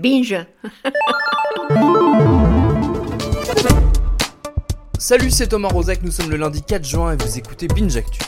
Binge. Salut, c'est Thomas Rozek, nous sommes le lundi 4 juin et vous écoutez Binge Actu.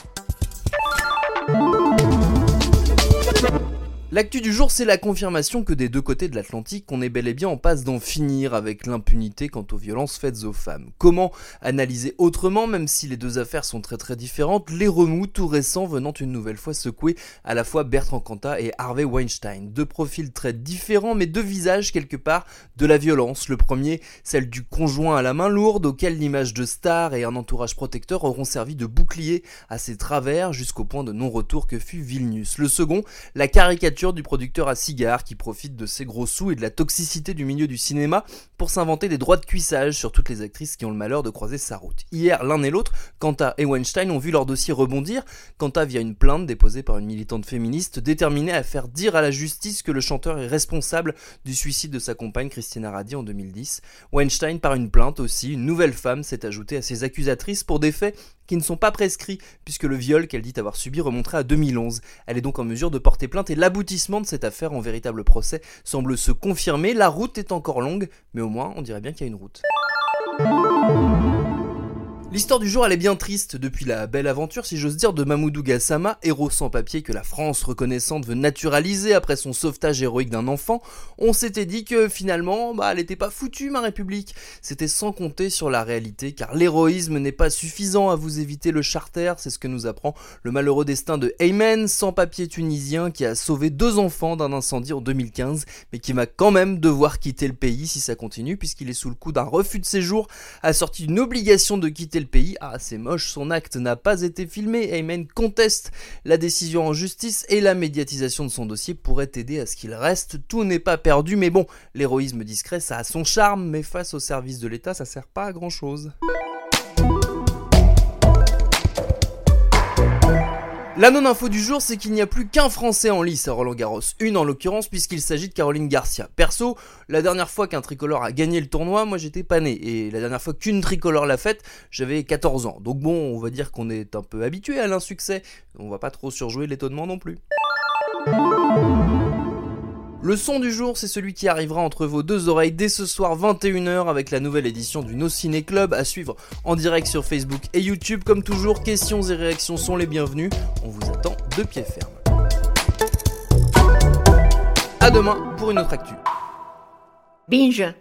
L'actu du jour, c'est la confirmation que des deux côtés de l'Atlantique, on est bel et bien en passe d'en finir avec l'impunité quant aux violences faites aux femmes. Comment analyser autrement, même si les deux affaires sont très très différentes, les remous tout récents venant une nouvelle fois secouer à la fois Bertrand Cantat et Harvey Weinstein. Deux profils très différents, mais deux visages quelque part de la violence. Le premier, celle du conjoint à la main lourde, auquel l'image de star et un entourage protecteur auront servi de bouclier à ses travers jusqu'au point de non-retour que fut Vilnius. Le second, la caricature du producteur à cigares qui profite de ses gros sous et de la toxicité du milieu du cinéma pour s'inventer des droits de cuissage sur toutes les actrices qui ont le malheur de croiser sa route. Hier, l'un et l'autre, Kanta et Weinstein ont vu leur dossier rebondir, Kanta via une plainte déposée par une militante féministe déterminée à faire dire à la justice que le chanteur est responsable du suicide de sa compagne Christina Radi en 2010. Weinstein par une plainte aussi, une nouvelle femme s'est ajoutée à ses accusatrices pour des faits qui ne sont pas prescrits, puisque le viol qu'elle dit avoir subi remonterait à 2011. Elle est donc en mesure de porter plainte et l'aboutissement de cette affaire en véritable procès semble se confirmer. La route est encore longue, mais au moins on dirait bien qu'il y a une route. L'histoire du jour elle est bien triste depuis la belle aventure si j'ose dire de Mamoudou Gassama, héros sans papier que la France reconnaissante veut naturaliser après son sauvetage héroïque d'un enfant, on s'était dit que finalement bah elle était pas foutue ma république. C'était sans compter sur la réalité car l'héroïsme n'est pas suffisant à vous éviter le charter, c'est ce que nous apprend le malheureux destin de Ayman, sans papier tunisien qui a sauvé deux enfants d'un incendie en 2015 mais qui va quand même devoir quitter le pays si ça continue puisqu'il est sous le coup d'un refus de séjour assorti d'une obligation de quitter le pays. Ah, c'est moche, son acte n'a pas été filmé. Ayman conteste la décision en justice et la médiatisation de son dossier pourrait aider à ce qu'il reste. Tout n'est pas perdu, mais bon, l'héroïsme discret, ça a son charme, mais face au service de l'État, ça sert pas à grand chose. La non-info du jour, c'est qu'il n'y a plus qu'un Français en lice à Roland Garros. Une en l'occurrence, puisqu'il s'agit de Caroline Garcia. Perso, la dernière fois qu'un tricolore a gagné le tournoi, moi j'étais pas né. Et la dernière fois qu'une tricolore l'a faite, j'avais 14 ans. Donc bon, on va dire qu'on est un peu habitué à l'insuccès. On va pas trop surjouer l'étonnement non plus. Le son du jour, c'est celui qui arrivera entre vos deux oreilles dès ce soir 21h avec la nouvelle édition du No Ciné Club à suivre en direct sur Facebook et YouTube. Comme toujours, questions et réactions sont les bienvenues. On vous attend de pied ferme. A demain pour une autre actu. Binge.